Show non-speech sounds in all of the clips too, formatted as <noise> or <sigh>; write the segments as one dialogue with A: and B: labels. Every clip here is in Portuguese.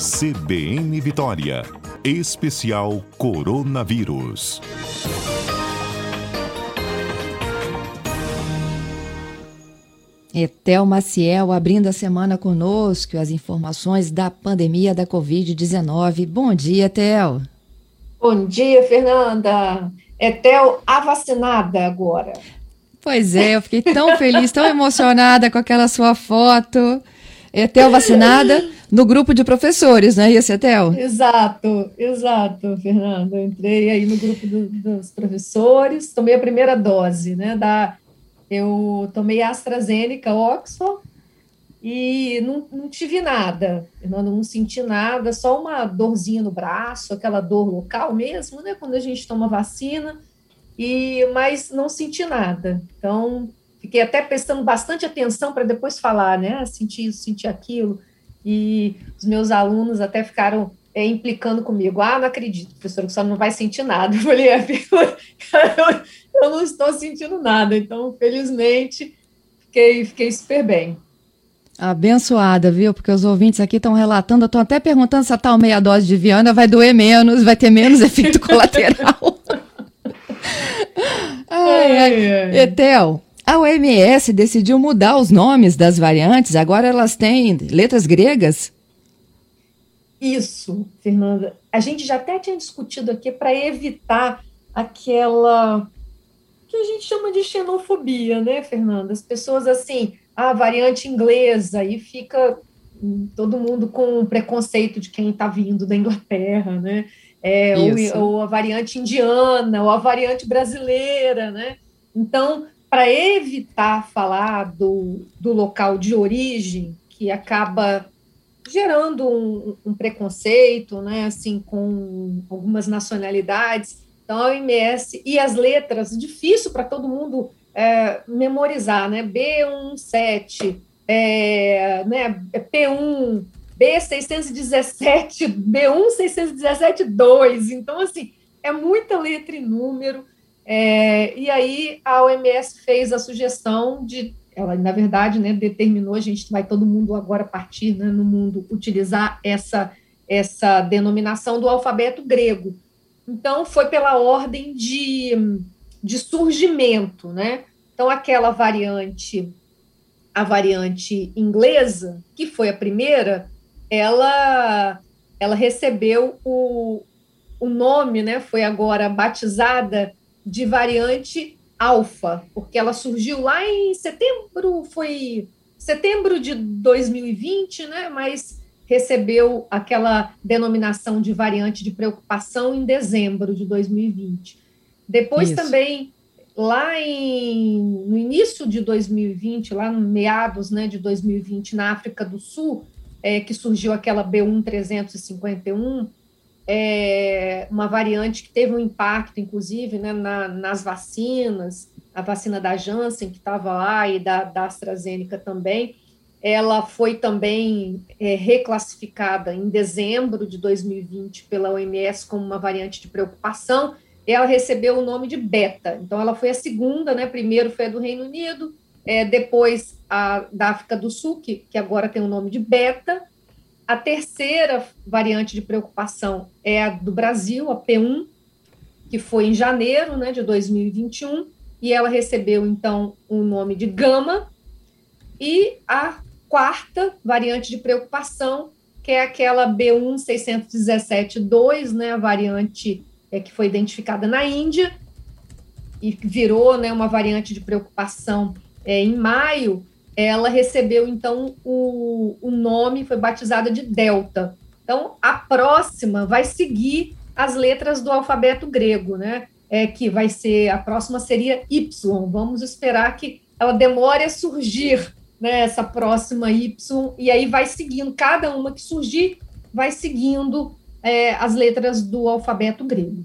A: CBN Vitória. Especial Coronavírus.
B: Etel Maciel abrindo a semana conosco as informações da pandemia da Covid-19. Bom dia, Etel.
C: Bom dia, Fernanda. Etel, a vacinada agora.
B: Pois é, eu fiquei tão feliz, tão emocionada com aquela sua foto. Etel vacinada no grupo de professores, não é isso, Etel?
C: Exato, exato, Fernanda. Eu entrei aí no grupo do, dos professores, tomei a primeira dose, né, da eu tomei AstraZeneca, Oxford, e não, não tive nada, não, não senti nada, só uma dorzinha no braço, aquela dor local mesmo, né, quando a gente toma vacina, e mas não senti nada. Então, fiquei até prestando bastante atenção para depois falar, né, senti isso, senti aquilo, e os meus alunos até ficaram é, implicando comigo. Ah, não acredito, professor, que só não vai sentir nada. <laughs> Eu falei, é, <laughs> eu não estou sentindo nada. Então, felizmente, fiquei, fiquei super bem.
B: Abençoada, viu? Porque os ouvintes aqui estão relatando, estão até perguntando se a tal meia dose de Viana vai doer menos, vai ter menos efeito <laughs> colateral. ai, ai. Etel, a OMS decidiu mudar os nomes das variantes, agora elas têm letras gregas?
C: Isso, Fernanda. A gente já até tinha discutido aqui para evitar aquela que a gente chama de xenofobia, né, Fernanda? As pessoas assim, a variante inglesa, e fica todo mundo com preconceito de quem está vindo da Inglaterra, né? É, ou, ou, a variante indiana, ou a variante brasileira, né? Então, para evitar falar do, do local de origem, que acaba gerando um, um preconceito, né? Assim, com algumas nacionalidades, então, a OMS e as letras, difícil para todo mundo é, memorizar, né? B17, é, né? P1, B617, B1, 617, 2. Então, assim, é muita letra e número. É, e aí a OMS fez a sugestão de, ela na verdade, né, determinou, a gente vai todo mundo agora partir, né, no mundo utilizar essa essa denominação do alfabeto grego. Então, foi pela ordem de, de surgimento, né? Então, aquela variante, a variante inglesa, que foi a primeira, ela, ela recebeu o, o nome, né? Foi agora batizada de variante alfa, porque ela surgiu lá em setembro, foi setembro de 2020, né? Mas recebeu aquela denominação de variante de preocupação em dezembro de 2020. Depois Isso. também, lá em, no início de 2020, lá no meados né, de 2020, na África do Sul, é, que surgiu aquela B1351, é, uma variante que teve um impacto, inclusive, né, na, nas vacinas, a vacina da Janssen, que estava lá, e da, da AstraZeneca também, ela foi também é, reclassificada em dezembro de 2020 pela OMS como uma variante de preocupação. Ela recebeu o nome de beta. Então, ela foi a segunda, né? Primeiro foi a do Reino Unido, é, depois a da África do Sul, que, que agora tem o nome de beta. A terceira variante de preocupação é a do Brasil, a P1, que foi em janeiro né, de 2021, e ela recebeu, então, o nome de gama. E a quarta variante de preocupação, que é aquela B16172, né, a variante é, que foi identificada na Índia e virou né, uma variante de preocupação é, em maio, ela recebeu, então, o, o nome, foi batizada de Delta. Então, a próxima vai seguir as letras do alfabeto grego, né? É, que vai ser, a próxima seria Y. Vamos esperar que ela demore a surgir né, essa próxima Y, e aí vai seguindo, cada uma que surgir, vai seguindo é, as letras do alfabeto grego.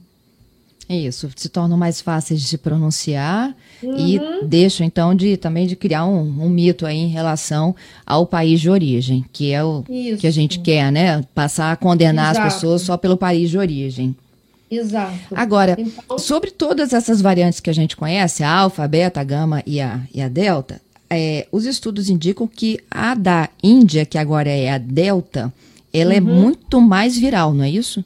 B: Isso, se tornam mais fáceis de pronunciar uhum. e deixam, então, de também de criar um, um, mito aí em relação ao país de origem, que é o Isso. que a gente quer, né? Passar a condenar Exato. as pessoas só pelo país de origem.
C: Exato.
B: Agora, então... sobre todas essas variantes que a gente conhece, a alfa, a beta, a gama e a, e a delta, é, os estudos indicam que a da Índia, que agora é a Delta, ela é uhum. é muito mais viral, não é isso?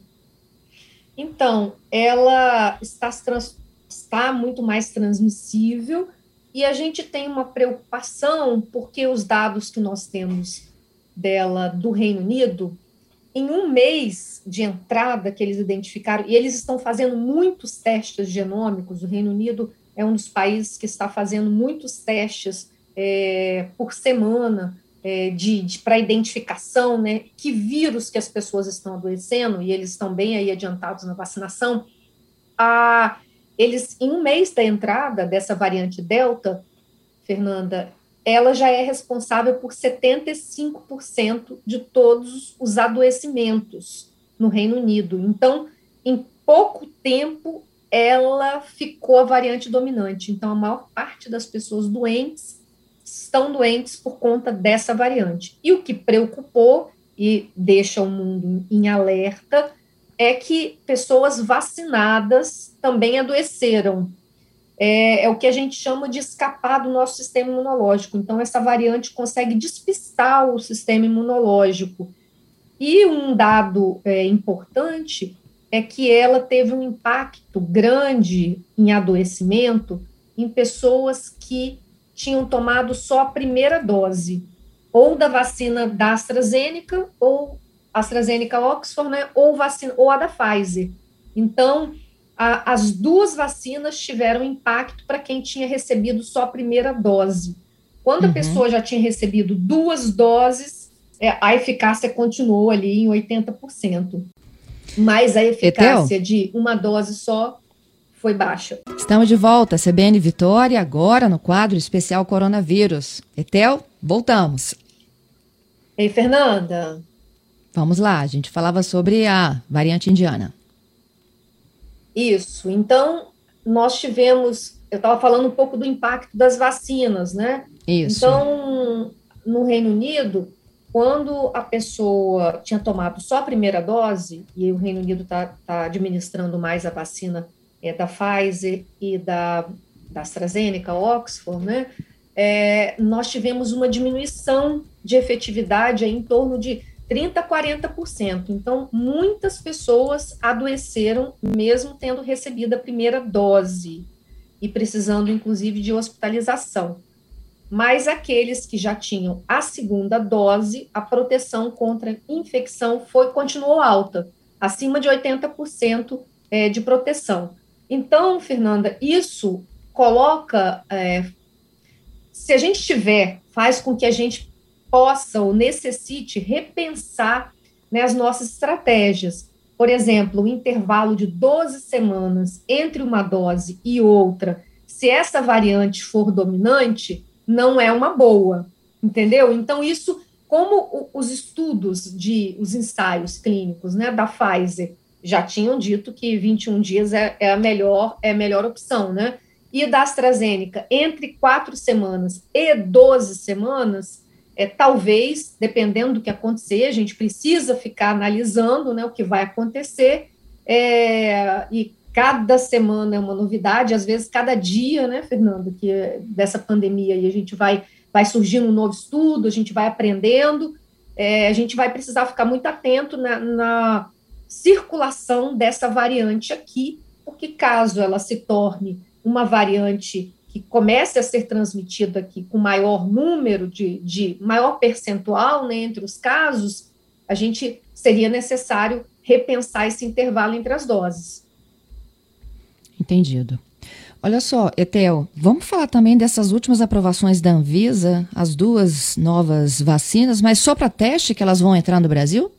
C: Então, ela está, está muito mais transmissível e a gente tem uma preocupação porque os dados que nós temos dela do Reino Unido, em um mês de entrada que eles identificaram, e eles estão fazendo muitos testes genômicos, o Reino Unido é um dos países que está fazendo muitos testes é, por semana é, de, de para identificação, né, que vírus que as pessoas estão adoecendo, e eles estão bem aí adiantados na vacinação, a, eles, em um mês da entrada dessa variante Delta, Fernanda, ela já é responsável por 75% de todos os adoecimentos no Reino Unido. Então, em pouco tempo, ela ficou a variante dominante. Então, a maior parte das pessoas doentes estão doentes por conta dessa variante. E o que preocupou e deixa o mundo em alerta é que pessoas vacinadas também adoeceram. É, é, o que a gente chama de escapar do nosso sistema imunológico. Então, essa variante consegue despistar o sistema imunológico. E um dado é, importante é que ela teve um impacto grande em adoecimento em pessoas que tinham tomado só a primeira dose, ou da vacina da AstraZeneca, ou AstraZeneca Oxford, né, ou, vacina, ou a da Pfizer. Então, a, as duas vacinas tiveram impacto para quem tinha recebido só a primeira dose. Quando uhum. a pessoa já tinha recebido duas doses, é, a eficácia continuou ali em 80%. Mas a eficácia Etel? de uma dose só foi baixa.
B: Estamos de volta, CBN Vitória, agora no quadro especial Coronavírus. Etel, voltamos.
C: Ei, Fernanda.
B: Vamos lá, a gente falava sobre a variante indiana.
C: Isso, então nós tivemos, eu estava falando um pouco do impacto das vacinas, né?
B: Isso.
C: Então, no Reino Unido, quando a pessoa tinha tomado só a primeira dose, e o Reino Unido está tá administrando mais a vacina é, da Pfizer e da, da AstraZeneca, Oxford, né, é, nós tivemos uma diminuição de efetividade em torno de 30% a 40%. Então, muitas pessoas adoeceram mesmo tendo recebido a primeira dose e precisando, inclusive, de hospitalização. Mas aqueles que já tinham a segunda dose, a proteção contra infecção foi continuou alta, acima de 80% é, de proteção. Então, Fernanda, isso coloca, é, se a gente tiver, faz com que a gente possa ou necessite repensar né, as nossas estratégias. Por exemplo, o intervalo de 12 semanas entre uma dose e outra, se essa variante for dominante, não é uma boa, entendeu? Então, isso, como os estudos de, os ensaios clínicos né, da Pfizer já tinham dito que 21 dias é, é, a melhor é a melhor opção, né? E da AstraZeneca, entre quatro semanas e 12 semanas, é, talvez, dependendo do que acontecer, a gente precisa ficar analisando né, o que vai acontecer, é, e cada semana é uma novidade, às vezes cada dia, né, Fernando, que dessa pandemia, a gente vai, vai surgindo um novo estudo, a gente vai aprendendo, é, a gente vai precisar ficar muito atento na, na circulação dessa variante aqui, porque caso ela se torne uma variante que comece a ser transmitida aqui com maior número de, de maior percentual né, entre os casos, a gente seria necessário repensar esse intervalo entre as doses.
B: Entendido. Olha só, Etel, vamos falar também dessas últimas aprovações da Anvisa, as duas novas vacinas, mas só para teste que elas vão entrar no Brasil?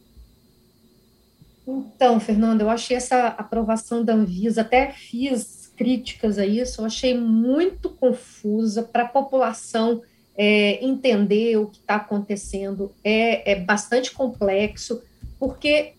C: Então, Fernanda, eu achei essa aprovação da Anvisa, até fiz críticas a isso, eu achei muito confusa para a população é, entender o que está acontecendo. É, é bastante complexo, porque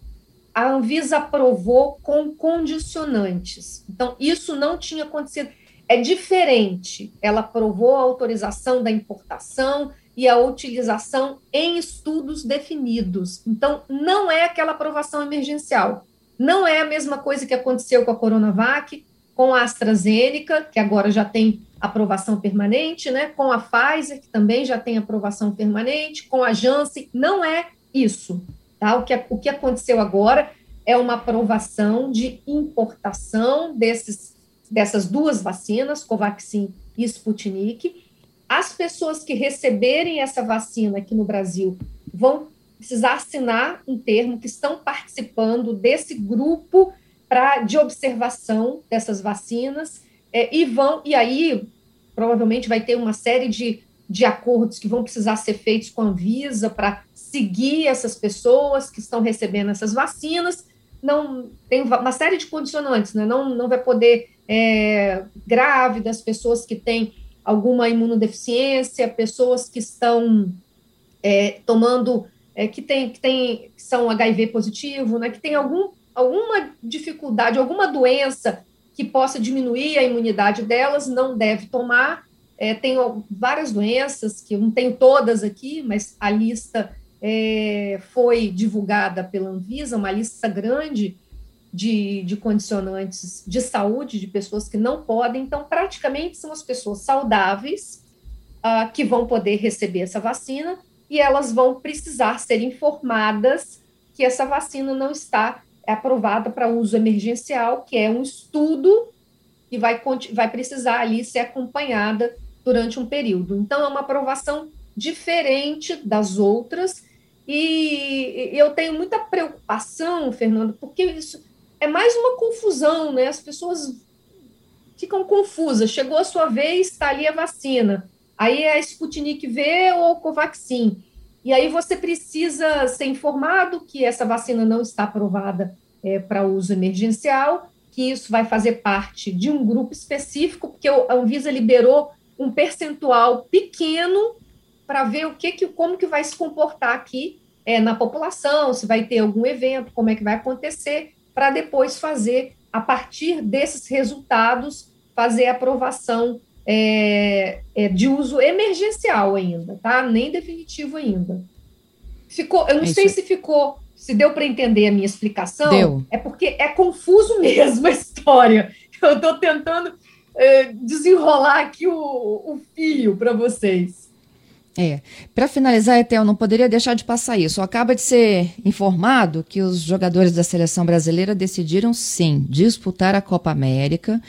C: a Anvisa aprovou com condicionantes. Então, isso não tinha acontecido. É diferente. Ela aprovou a autorização da importação e a utilização em estudos definidos. Então, não é aquela aprovação emergencial. Não é a mesma coisa que aconteceu com a Coronavac, com a AstraZeneca, que agora já tem aprovação permanente, né? com a Pfizer, que também já tem aprovação permanente, com a Janssen. Não é isso. Tá? O, que, o que aconteceu agora é uma aprovação de importação desses, dessas duas vacinas, Covaxin e Sputnik. As pessoas que receberem essa vacina aqui no Brasil vão precisar assinar um termo que estão participando desse grupo pra, de observação dessas vacinas é, e vão e aí provavelmente vai ter uma série de, de acordos que vão precisar ser feitos com a Anvisa para seguir essas pessoas que estão recebendo essas vacinas. Não tem uma série de condicionantes, né? Não, não vai poder é, grávidas, pessoas que têm alguma imunodeficiência, pessoas que estão é, tomando, é, que, tem, que, tem, que são HIV positivo, né? Que tem algum, alguma dificuldade, alguma doença que possa diminuir a imunidade delas, não deve tomar. É, tem várias doenças, que eu não tenho todas aqui, mas a lista é, foi divulgada pela Anvisa, uma lista grande de, de condicionantes de saúde de pessoas que não podem, então, praticamente são as pessoas saudáveis uh, que vão poder receber essa vacina e elas vão precisar ser informadas que essa vacina não está aprovada para uso emergencial, que é um estudo que vai, vai precisar ali ser acompanhada durante um período. Então, é uma aprovação diferente das outras, e eu tenho muita preocupação, Fernando, porque isso é mais uma confusão, né? As pessoas ficam confusas. Chegou a sua vez, está ali a vacina. Aí é a Sputnik V ou Covaxin. E aí você precisa ser informado que essa vacina não está aprovada é, para uso emergencial, que isso vai fazer parte de um grupo específico, porque a Anvisa liberou um percentual pequeno para ver o que, que como que vai se comportar aqui é, na população, se vai ter algum evento, como é que vai acontecer, para depois fazer, a partir desses resultados, fazer a aprovação é, é, de uso emergencial ainda, tá? Nem definitivo ainda. Ficou, eu não sei se ficou, se deu para entender a minha explicação.
B: Deu.
C: É porque é confuso <laughs> mesmo a história. Eu estou tentando é, desenrolar aqui o, o fio para vocês.
B: É. Para finalizar, Etel, não poderia deixar de passar isso. Acaba de ser informado que os jogadores da seleção brasileira decidiram sim disputar a Copa América.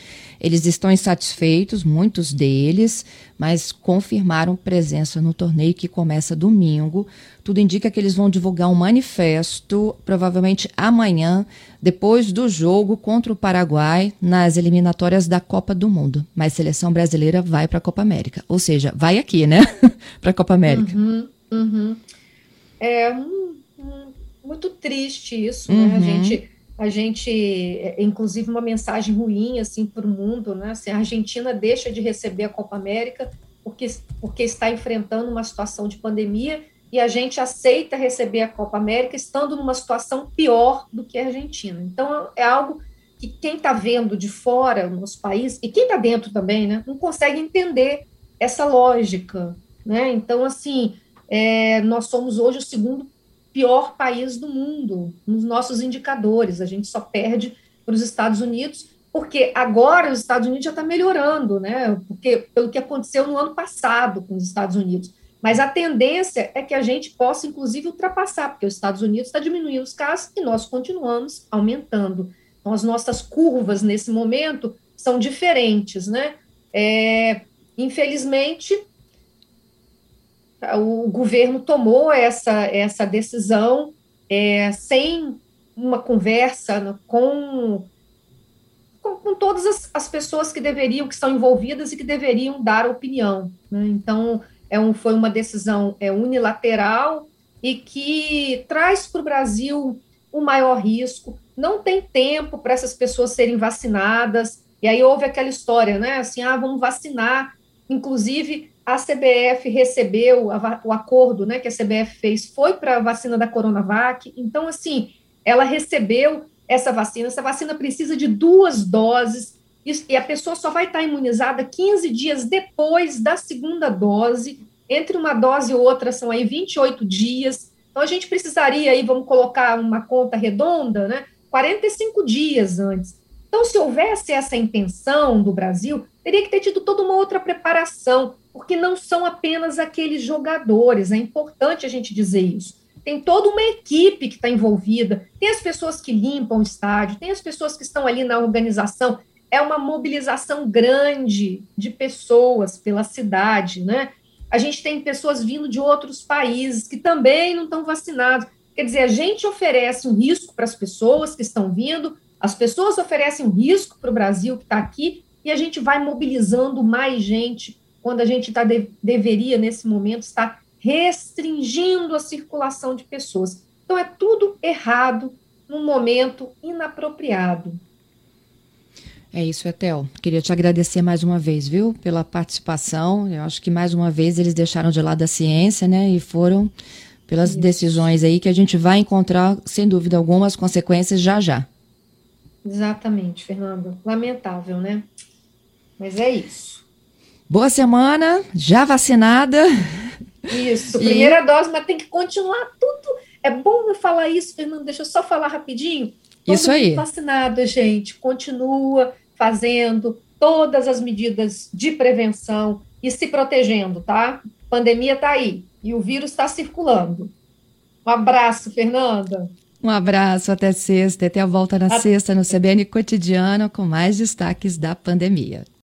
B: Eles estão insatisfeitos, muitos deles, mas confirmaram presença no torneio que começa domingo. Tudo indica que eles vão divulgar um manifesto, provavelmente amanhã, depois do jogo contra o Paraguai, nas eliminatórias da Copa do Mundo. Mas a seleção brasileira vai para a Copa América. Ou seja, vai aqui, né? <laughs> para a Copa América.
C: Uhum, uhum. É um, um, muito triste isso, né? A uhum. gente a gente, é, inclusive, uma mensagem ruim assim para o mundo, né? Assim, a Argentina deixa de receber a Copa América porque, porque está enfrentando uma situação de pandemia e a gente aceita receber a Copa América estando numa situação pior do que a Argentina. Então, é algo que quem está vendo de fora no nosso país, e quem está dentro também, né, não consegue entender essa lógica. Né? Então, assim, é, nós somos hoje o segundo pior país do mundo nos nossos indicadores. A gente só perde para os Estados Unidos, porque agora os Estados Unidos já está melhorando, né? Porque pelo que aconteceu no ano passado com os Estados Unidos. Mas a tendência é que a gente possa, inclusive, ultrapassar, porque os Estados Unidos está diminuindo os casos e nós continuamos aumentando. Então, as nossas curvas nesse momento são diferentes, né? É, infelizmente, o governo tomou essa, essa decisão é, sem uma conversa com, com, com todas as, as, pessoas que deveriam, que estão envolvidas e que deveriam dar opinião. Né? Então, é um, foi uma decisão é, unilateral e que traz para o Brasil o um maior risco. Não tem tempo para essas pessoas serem vacinadas. E aí houve aquela história, né? Assim, ah, vamos vacinar. Inclusive, a CBF recebeu a, o acordo né, que a CBF fez, foi para a vacina da Coronavac. Então, assim, ela recebeu essa vacina. Essa vacina precisa de duas doses e a pessoa só vai estar imunizada 15 dias depois da segunda dose. Entre uma dose e outra são aí 28 dias. Então, a gente precisaria aí, vamos colocar uma conta redonda, né? 45 dias antes. Então, se houvesse essa intenção do Brasil, teria que ter tido toda uma outra preparação porque não são apenas aqueles jogadores, é importante a gente dizer isso. tem toda uma equipe que está envolvida, tem as pessoas que limpam o estádio, tem as pessoas que estão ali na organização. É uma mobilização grande de pessoas pela cidade, né? A gente tem pessoas vindo de outros países que também não estão vacinados. Quer dizer, a gente oferece um risco para as pessoas que estão vindo, as pessoas oferecem um risco para o Brasil que está aqui, e a gente vai mobilizando mais gente quando a gente tá de, deveria, nesse momento, estar restringindo a circulação de pessoas. Então, é tudo errado num momento inapropriado.
B: É isso, Etel. Queria te agradecer mais uma vez, viu, pela participação. Eu acho que mais uma vez eles deixaram de lado a ciência, né, e foram pelas isso. decisões aí que a gente vai encontrar, sem dúvida alguma, as consequências já já.
C: Exatamente, Fernanda. Lamentável, né? Mas é isso.
B: Boa semana, já vacinada.
C: Isso, <laughs> primeira e... dose, mas tem que continuar tudo. É bom eu falar isso, Fernando. Deixa eu só falar rapidinho.
B: Todo isso aí.
C: Vacinado, gente, continua fazendo todas as medidas de prevenção e se protegendo, tá? A pandemia tá aí e o vírus está circulando. Um abraço, Fernanda.
B: Um abraço, até sexta. Até a volta na a... sexta no CBN Cotidiano com mais destaques da pandemia.